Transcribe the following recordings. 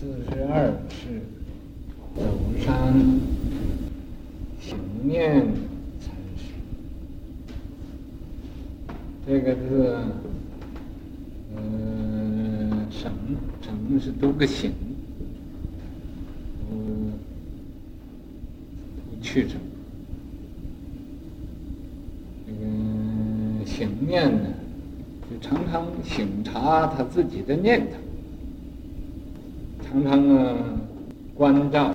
四十二是走山行念禅师，这个字，呃，省省是多个行，不不去成。这个行念呢，就常常醒察他自己的念头。常常啊，关照，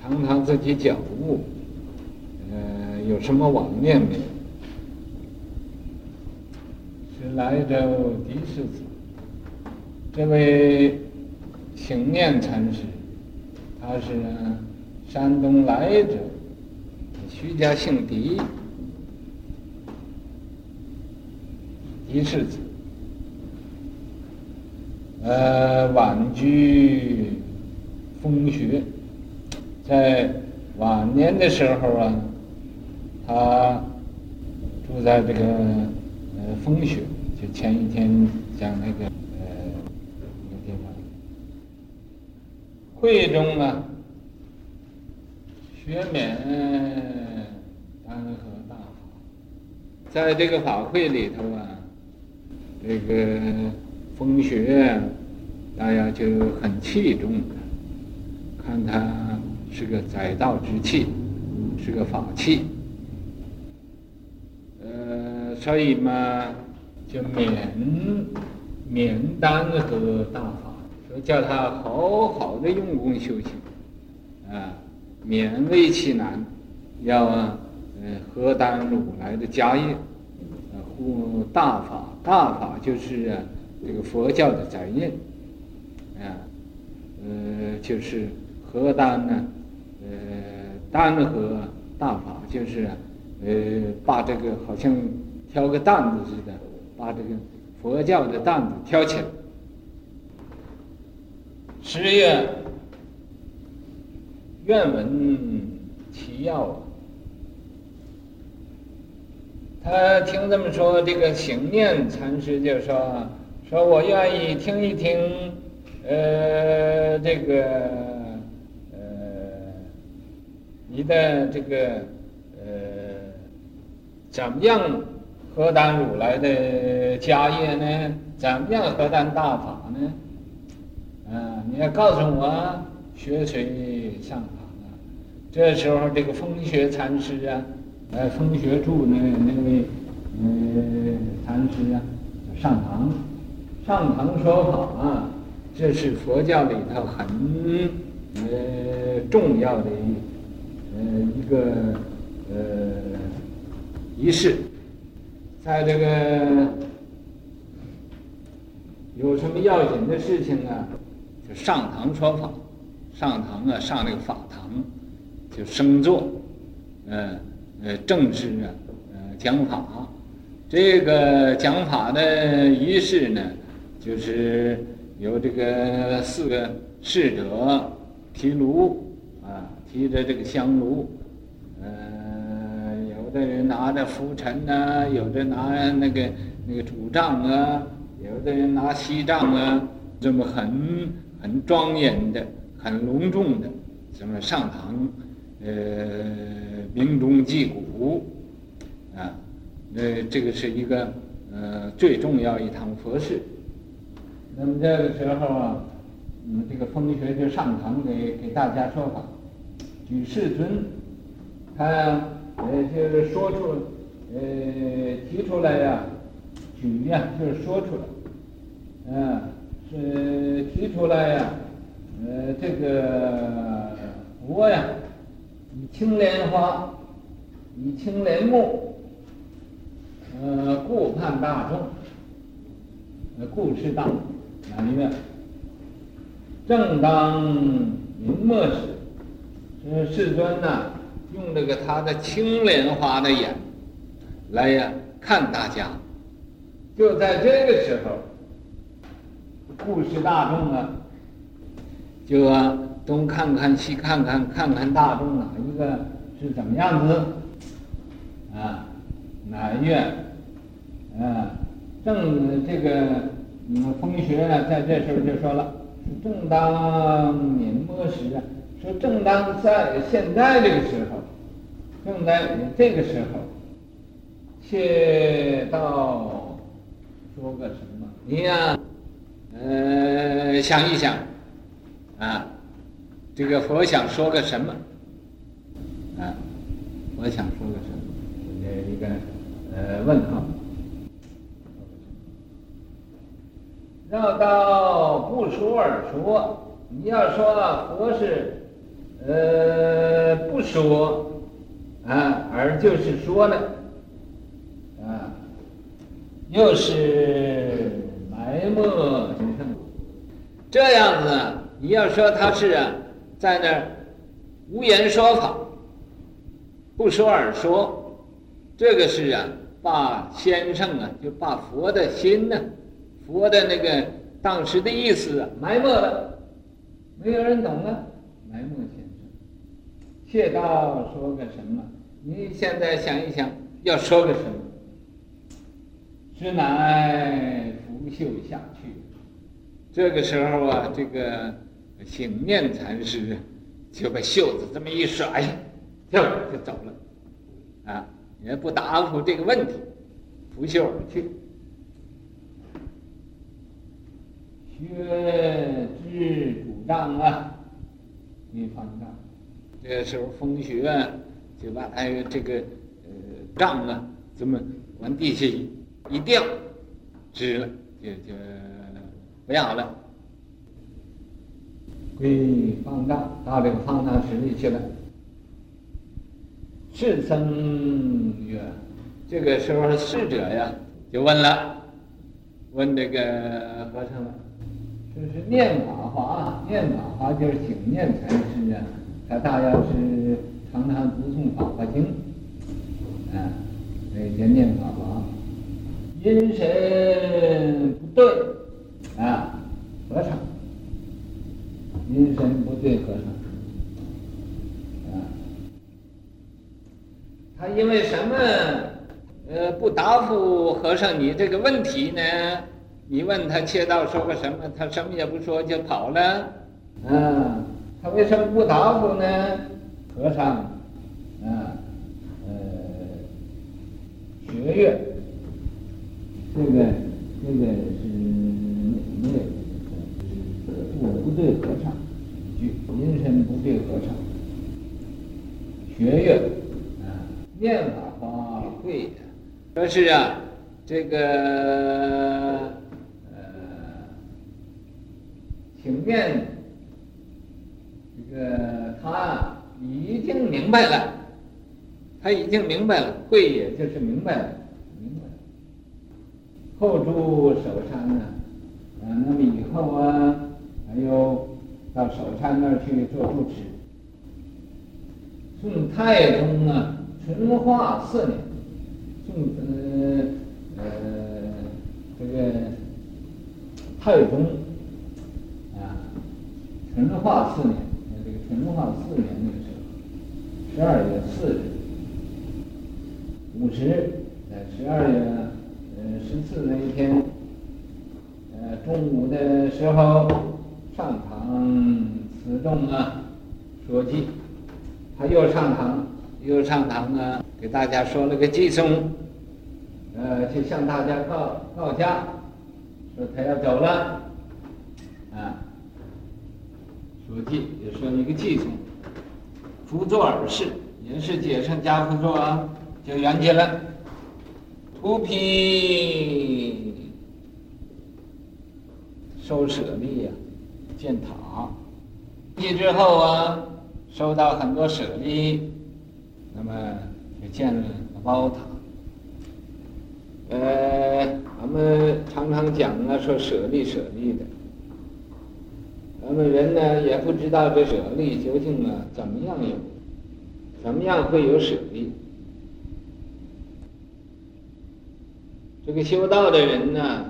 常常自己觉悟，呃，有什么妄念没有？是来州第四子，这位行念禅师，他是山东莱州徐家姓狄，狄氏子。呃，晚居风穴，在晚年的时候啊，他住在这个呃风穴，就前一天讲那个呃那个地方，会中啊，学勉安和大法，在这个法会里头啊，这个。风穴，大家就很器重的，看他是个载道之器，是个法器。呃，所以嘛，就勉勉单和大法，说叫他好好的用功修行，啊，勉为其难，要呃荷担如来的家业，护大法，大法就是啊。这个佛教的宅印，啊，呃，就是荷担呢，呃，担河大法，就是，呃，把这个好像挑个担子似的，把这个佛教的担子挑起来。十月，愿闻其要。他听这么说，这个行念禅师就说。说我愿意听一听，呃，这个，你的这个，呃，怎么样荷担如来的家业呢？怎么样荷担大法呢？啊，你要告诉我，学谁上堂啊？这时候，这个风穴禅师啊，呃，风穴住那那位，呃，禅师啊，上堂。上堂说法啊，这是佛教里头很呃重要的一呃一个呃仪式，在这个有什么要紧的事情啊，就上堂说法，上堂啊上那个法堂，就升座，呃呃正式啊呃讲法，这个讲法的仪式呢。就是由这个四个侍者提炉，提着这个香炉，呃，有的人拿着拂尘呐，有的拿那个那个主杖啊，有的人拿锡杖啊，这么很很庄严的、很隆重的，这么上堂，呃，鸣钟击鼓，啊，那这个是一个呃最重要一堂佛事。那么这个时候啊，嗯，这个风学就上堂给给大家说法，举世尊，他呃就是说出，呃提出来呀，举呀就是说出来，嗯，是提出来呀，呃这个我呀，以青莲花，以青莲木，呃顾盼大众，呃顾视大众。哪一个？正当明末时，嗯世尊呐、啊，用这个他的青莲花的眼来呀看大家。就在这个时候，顾视大众啊，就啊东看看西看看，看看大众哪一个是怎么样子啊？哪一院？啊，正这个。嗯，风穴呢，在这时候就说了，正当年末啊，说正当在现在这个时候，正在这个时候，切到说个什么？你呀，呃，想一想，啊，这个佛想说个什么？啊，我想说个什么？这一个呃问号。绕道不说而说，你要说佛是，呃，不说，啊，而就是说了，啊，又是埋没，这样子，你要说他是啊，在那儿无言说法，不说而说，这个是啊，把先生啊，就把佛的心呢。佛的那个当时的意思埋没了，没有人懂了，埋没先生。谢道说个什么？你现在想一想，要说个什么？实乃拂袖下去。这个时候啊，这个醒面禅师就把袖子这么一甩，就就走了，啊，也不答复这个问题，拂袖而去。学知主张啊，你方丈，这个时候风雪就把他这个呃杖啊，这么往地下一掉，支了，就就不要了。归方丈，到这个方丈室里去了。侍僧曰：“这个时候侍者呀，就问了，问这个和尚了。”就是念法华，念法华就是醒念禅师啊，他大要是常常读诵《法华经》，啊，所以叫念法华。阴神不对，啊，和尚，阴神不对和尚，啊，他因为什么，呃，不答复和尚你这个问题呢？你问他切道说个什么，他什么也不说就跑了。啊，他为什么不答复呢？和尚，啊，呃，学月，这个这个是没有，不不对和尚，句阴身不对和尚。学月，啊，念法华贵，说是啊，这个。请愿，这个他已经明白了，他已经明白了，会也就是明白了，明白了。后住首山呢，啊，那么以后啊，还有到首山那儿去做住持。宋太宗啊，淳化四年，宋呃呃这个太宗。淳化四年，这个淳化四年那个时候，十二月四日，午时，在十二月呃十四那一天，呃中午的时候上堂辞众啊，说偈，他又上堂又上堂啊，给大家说了个偈颂，呃，就向大家告告假，说他要走了，啊。说偈也说一个偈颂，辅佐而逝，也是解释跏趺坐啊，就圆寂了。突批收舍利呀，建塔。建之后啊，收到很多舍利，那么就建了宝塔。呃，咱们常常讲啊，说舍利舍利的。咱们人呢也不知道这舍利究竟啊怎么样有，怎么样会有舍利？这个修道的人呢，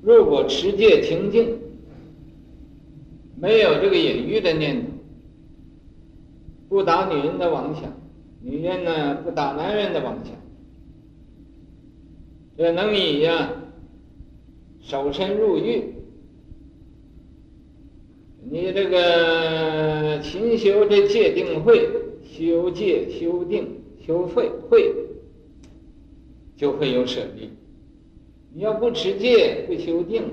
如果持戒清净，没有这个淫欲的念头，不打女人的妄想，女人呢不打男人的妄想，这能以呀。守身入狱。你这个勤修这戒定慧，修戒修定修慧慧，就会有舍利。你要不持戒，不修定，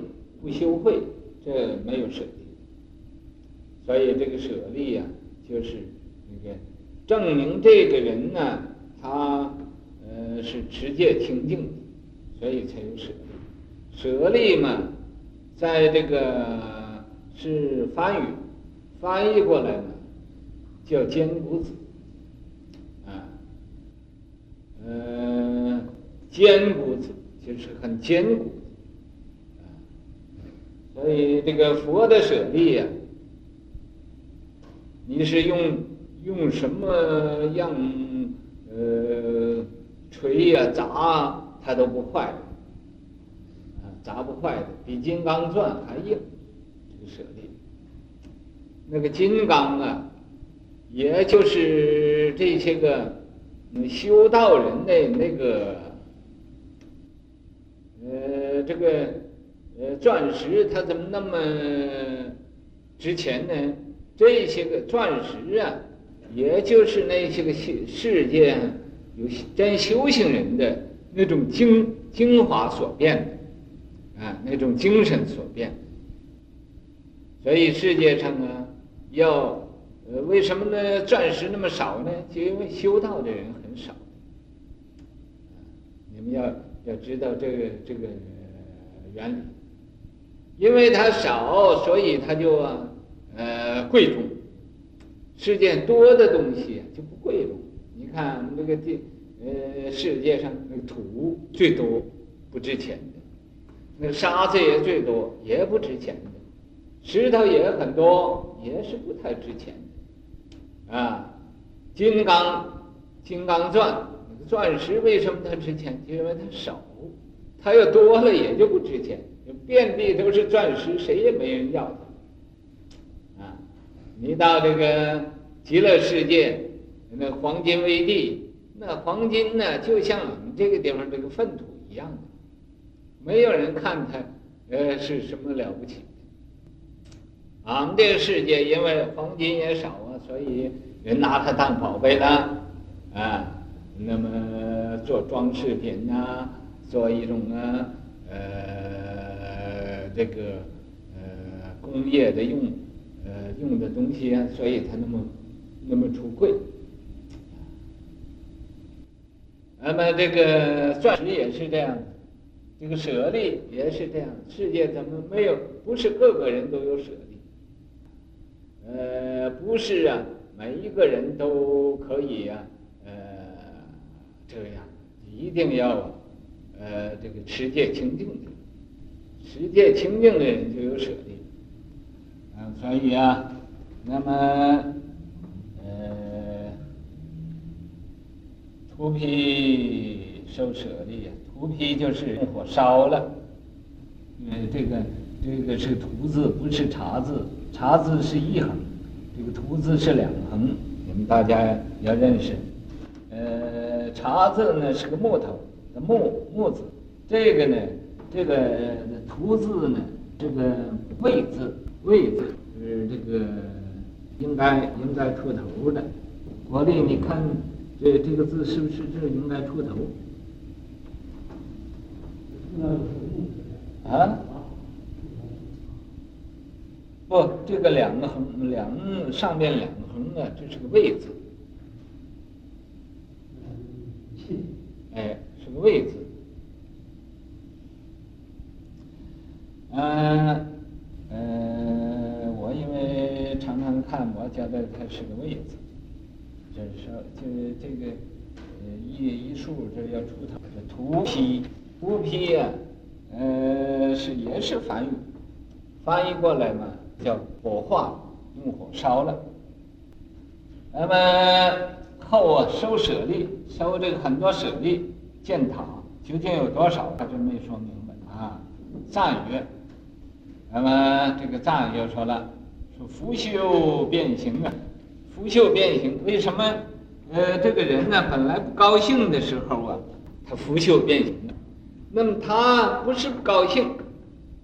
不修慧，这没有舍利。所以这个舍利呀、啊，就是那个证明这个人呢，他呃是持戒清净，所以才有舍利。舍利嘛，在这个。是梵语，翻译过来呢，叫坚固子，啊，呃，坚固子就是很坚固，所以这个佛的舍利呀，你是用用什么样呃锤呀砸它都不坏，砸不坏的，比金刚钻还硬。舍利，那个金刚啊，也就是这些个修道人的那个，呃，这个呃钻石，它怎么那么值钱呢？这些个钻石啊，也就是那些个世世界有真修行人的那种精精华所变的，啊，那种精神所变。所以世界上啊，要呃，为什么呢？钻石那么少呢？就因为修道的人很少。你们要要知道这个这个原理，因为它少，所以它就啊呃贵重。世界多的东西就不贵重。你看那个地呃，世界上那个土最多不值钱，那沙子也最多也不值钱的。石头也很多，也是不太值钱的，啊，金刚、金刚钻，钻石为什么它值钱？因为它少，它要多了也就不值钱。遍地都是钻石，谁也没人要它。啊，你到这个极乐世界，那黄金为地，那黄金呢，就像我们这个地方这个粪土一样的，没有人看它，呃，是什么了不起。俺们这个世界因为黄金也少啊，所以人拿它当宝贝了，啊，那么做装饰品啊，做一种啊，呃，这个呃工业的用，呃用的东西啊，所以它那么那么出贵。那么这个钻石也是这样，这个舍利也是这样，世界怎么没有？不是个个人都有舍利。呃，不是啊，每一个人都可以、啊，呃，这样一定要，呃，这个持戒清净的，持戒清净的人就有舍利，啊，所以啊，那么，呃，荼毗受舍利呀，荼毗就是用火烧了，因为这个这个是图字，不是茶字。茶字是一横，这个图字是两横，你们大家要认识。呃，茶字呢是个木头的木木字，这个呢，这个图字呢，这个未字未字是这个应该应该出头的。国立，你看这这个字是不是这应该出头？啊？不，这个两个横，两上面两个横啊，这是个位字。哎，是个位字。嗯、呃，呃，我因为常常看，我觉得它是个位字。就是说，这这个呃一一竖这要出头，这荼毗，荼毗呀，呃，是也是梵语，翻译过来嘛。叫火化，用火烧了。那么后啊，收舍利，收这个很多舍利建塔，究竟有多少？他就没说明白啊。赞语，那么这个赞就说了，说福寿变形啊，福寿变形，为什么？呃，这个人呢，本来不高兴的时候啊，他福寿变形。那么他不是不高兴，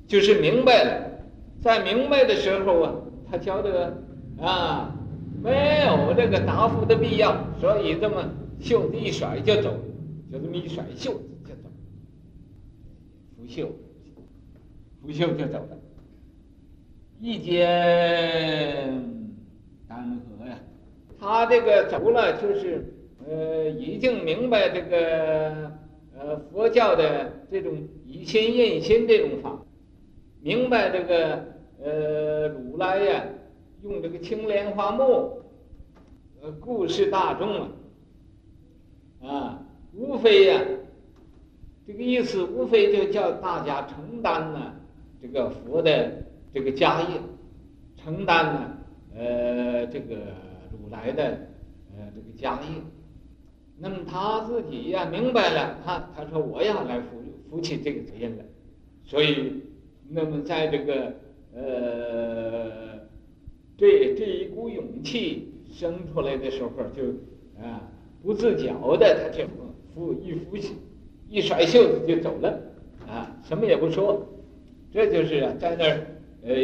就是明白了，在明白的时候啊，他觉得啊，没有这个答复的必要，所以这么袖子一甩就走，就这么一甩袖子就走，拂袖，拂袖就走了。一见丹河呀，他这个走了，就是呃，已经明白这个呃佛教的这种以心印心这种法，明白这个呃如来呀，用这个青莲花木呃故事大众啊，啊，无非呀，这个意思无非就叫大家承担呢这个佛的。这个家业，承担呢，呃，这个如来的，呃，这个家业。那么他自己呀，明白了，他他说我要来负负起这个责任了。所以，那么在这个，呃，这这一股勇气生出来的时候，就啊，不自觉的他就负一负起，一甩袖子就走了，啊，什么也不说，这就是啊，在那儿。呃，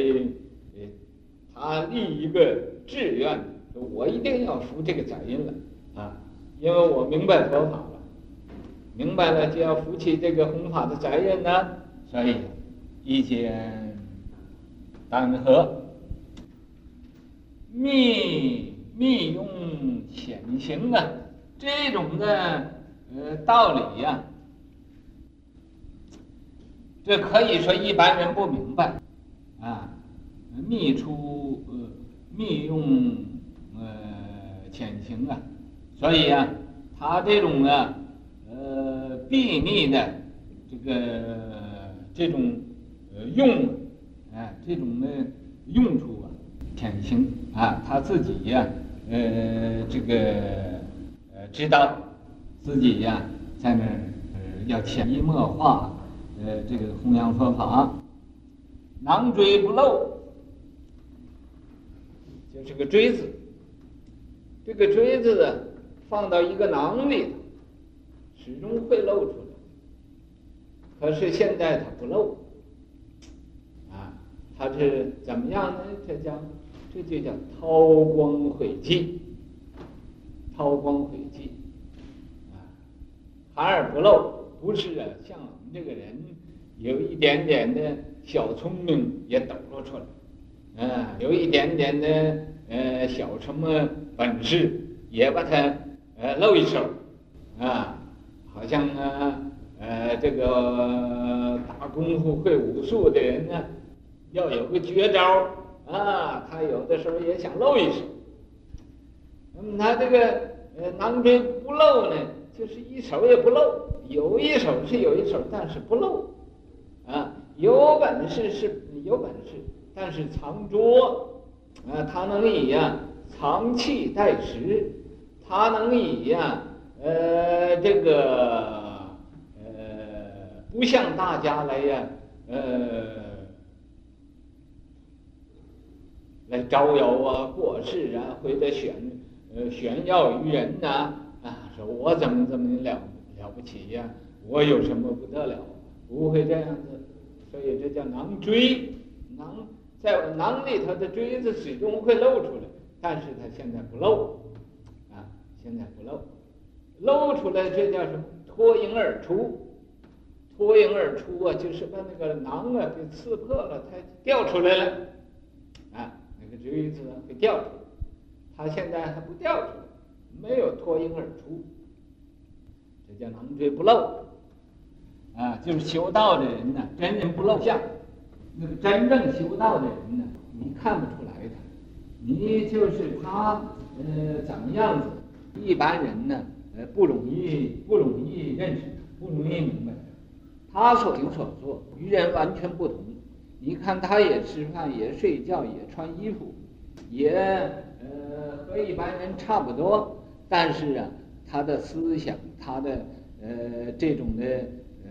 他立一个志愿，我一定要负这个责任了！因为我明白佛法了，明白了就要负起这个弘法的责任呢。所以，一见丹河，密密用潜行啊，这种的呃道理呀，这可以说一般人不明白。啊，密出呃密用呃潜行啊，所以啊，他这种啊呃秘密的这个这种呃用啊这种的用处啊天行啊，他自己呀呃这个呃知道自己呀在那儿呃要潜移默化呃这个弘扬佛法。囊锥不漏，就是个锥子。这个锥子呢放到一个囊里，始终会露出来。可是现在它不露，啊，它是怎么样呢？这叫，这就叫韬光晦气，韬光晦气，啊，含而不露，不是啊，像我们这个人有一点点的。小聪明也抖落出来，啊，有一点点的呃小什么本事也把它呃露一手，啊，好像啊呃这个打功夫会武术的人呢，要有个绝招啊，他有的时候也想露一手。那么他这个呃囊锥不露呢，就是一手也不露，有一手是有一手，但是不露，啊。有本事是有本事，但是藏拙，啊，他能以呀藏气待时，他能以呀呃这个呃不向大家来呀呃来招摇啊过世啊，或者炫呃炫耀于人呐啊，说我怎么怎么了了不起呀，我有什么不得了，不会这样子。所以这叫囊锥，囊在囊里头的锥子始终会露出来，但是它现在不露，现在不露，露出来这叫什么？脱颖而出，脱颖而出啊，就是把那个囊啊给刺破了，它掉出来了，啊，那个锥子会掉出来，它现在还不掉出来，没有脱颖而出，这叫囊锥不露。啊，就是修道的人呢，真人不露相。那个真正修道的人呢，你看不出来的。你就是他，呃，怎么样子？一般人呢，呃，不容易，不容易认识，不容易明白。他所行所做与人完全不同。你看，他也吃饭，也睡觉，也穿衣服，也呃和一般人差不多。但是啊，他的思想，他的呃这种的。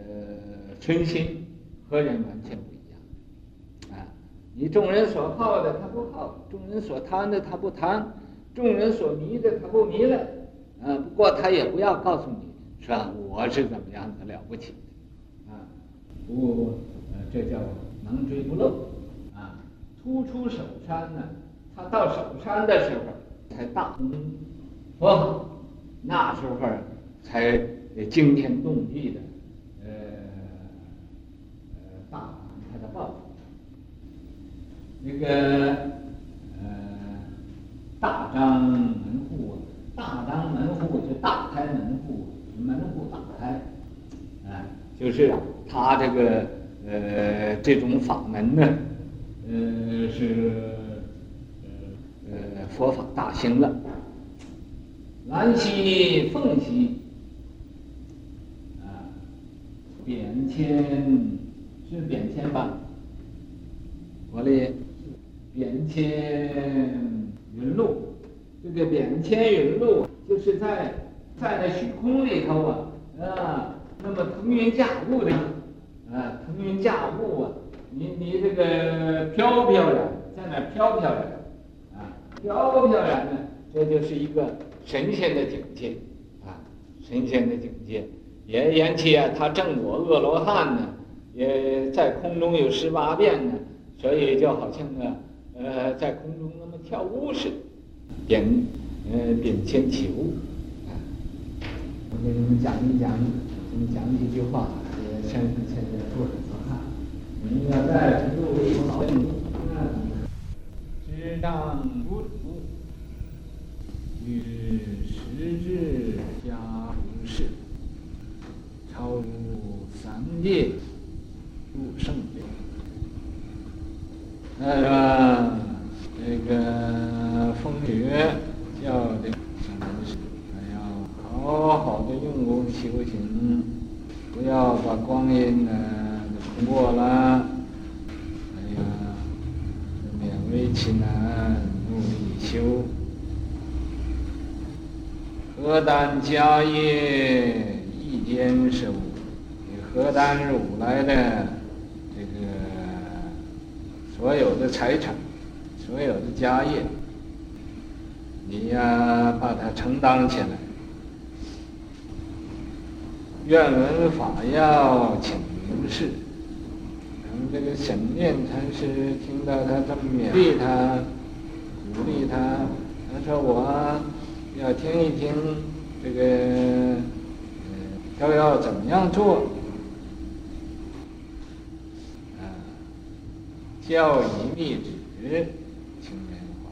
呃，存心和人完全不一样，啊，你众人所好的他不好，众人所贪的他不贪，众人所迷的他不迷了，啊，不过他也不要告诉你是吧？我是怎么样的了不起的，啊，不，呃，这叫能追不漏，啊，突出首山呢，他到首山的时候才大通佛法，那时候才惊天动地的，呃呃大传他的报复。那个呃大张门户，大张门户就大开门户，门户打开，啊，就是他这个。呃，这种法门呢，呃，是呃呃佛法大兴了。兰溪、凤溪啊，贬迁是贬迁吧？我的贬迁云路，这个贬迁云路就是在在那虚空里头啊啊，那么腾云驾雾的。啊，腾云驾雾啊！你你这个飘飘然，在那飘飘然，啊，飘飘然呢，这就是一个神仙的境界，啊，神仙的境界。也言其啊，他正果恶罗汉呢，也在空中有十八变呢，所以就好像啊，呃，在空中那么跳舞似的，贬，呃，贬迁起舞。啊，我给你们讲一讲，讲几句话。现在现在做什么看？你要在成都为老人，知当不足，与时至家无事，超入三界，入圣界。那个嗯。不要把光阴呢过了，哎呀，勉为其难，努力修。何耽家业一兼收，你何耽如来的这个所有的财产，所有的家业，你呀把它承担起来。愿闻法要请明示。等这个沈念禅师听到他这么勉励他、鼓励他，他说：“我要听一听这个，呃，要要怎么样做？”啊，教以密旨，请莲华。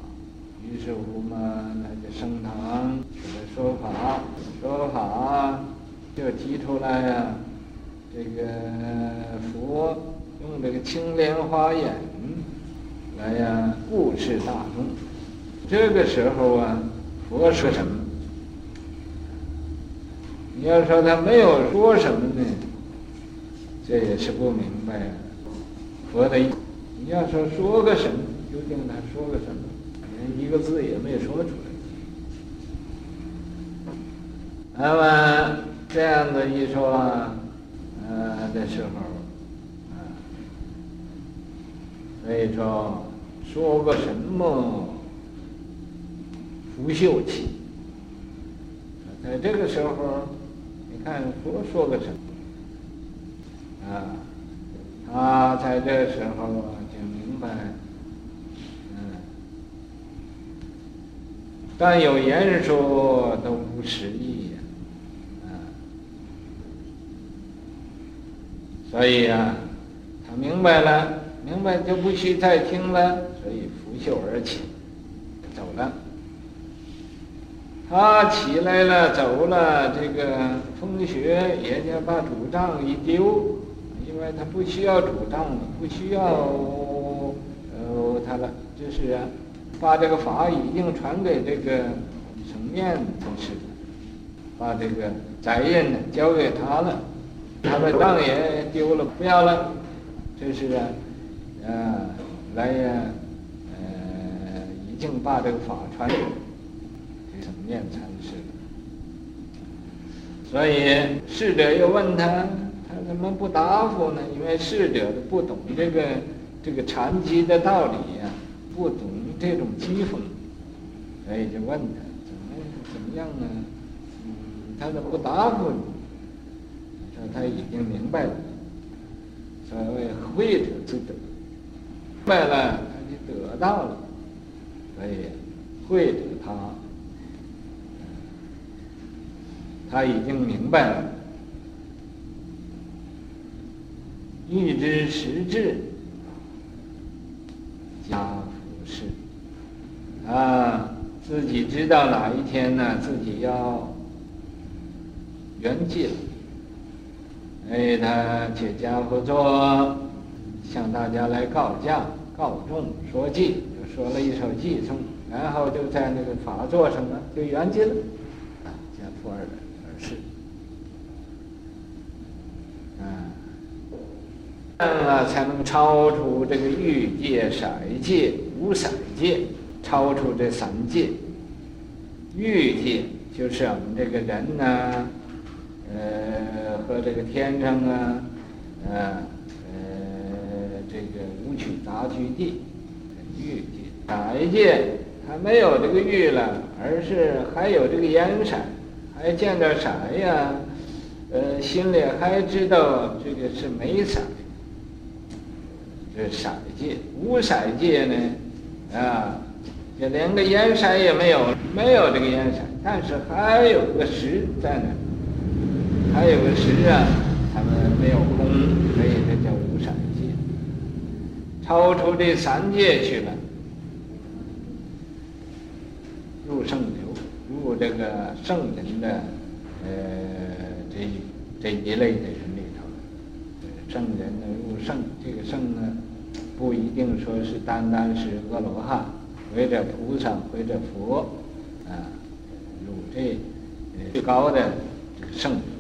于是乎嘛，他就升堂给他说法，说法。就提出来呀、这个佛用这个青莲花眼来呀、啊、故事大众。这个时候啊，佛说什么？你要说他没有说什么呢，这也是不明白啊。佛的意，你要说说个什么，究竟他说个什么？连一个字也没说出来。那么。这样子一说，呃的时候，啊，所以说说个什么拂袖起，在这个时候，你看佛说个什么，啊，他在这时候就明白，嗯，但有言说都无实意。所以呀、他明白了，明白就不需再听了，所以拂袖而起，走了。他起来了，走了，这个风雪也就把主杖一丢，因为他不需要主杖了，不需要呃他了，就是啊，把这个法已经传给这个成面同事，把这个责任呢交给他了。他的杖也丢了，不要了，这是啊，啊，来呀，呃，已经把这个法传给这个面禅师。所以侍者又问他，他怎么不答复呢？因为侍者不懂这个这个禅机的道理呀、啊，不懂这种机锋，所以就问他怎么怎么样呢？嗯，他怎么不答复你？他已经明白了，所谓慧者之得，明白了他就得到了，所以慧者他，他已经明白了，欲知时至，家父事，啊，自己知道哪一天呢？自己要圆寂了。哎，他且跏趺坐，向大家来告假、告众说偈，就说了一首偈颂，然后就在那个法座上呢，就圆寂了，啊，跏趺而而逝。啊，这样啊，才能超出这个欲界、色界、无色界，超出这三界。欲界就是我们这个人呐、啊。呃，和这个天上啊，呃，呃，这个五趣杂居地，欲界、色界，还没有这个欲了，而是还有这个颜色，还见着色呀，呃，心里还知道这个是没色，这色界，无色界呢，啊，这连个颜色也没有，没有这个颜色，但是还有个识在那。还有个识啊，他们没有空，所以这叫无三界，超出这三界去了，入圣流，入这个圣人的呃这一这一类的人里头，圣人呢入圣，这个圣呢不一定说是单单是阿罗汉，或者菩萨，或者佛啊，入这最高的这个圣人。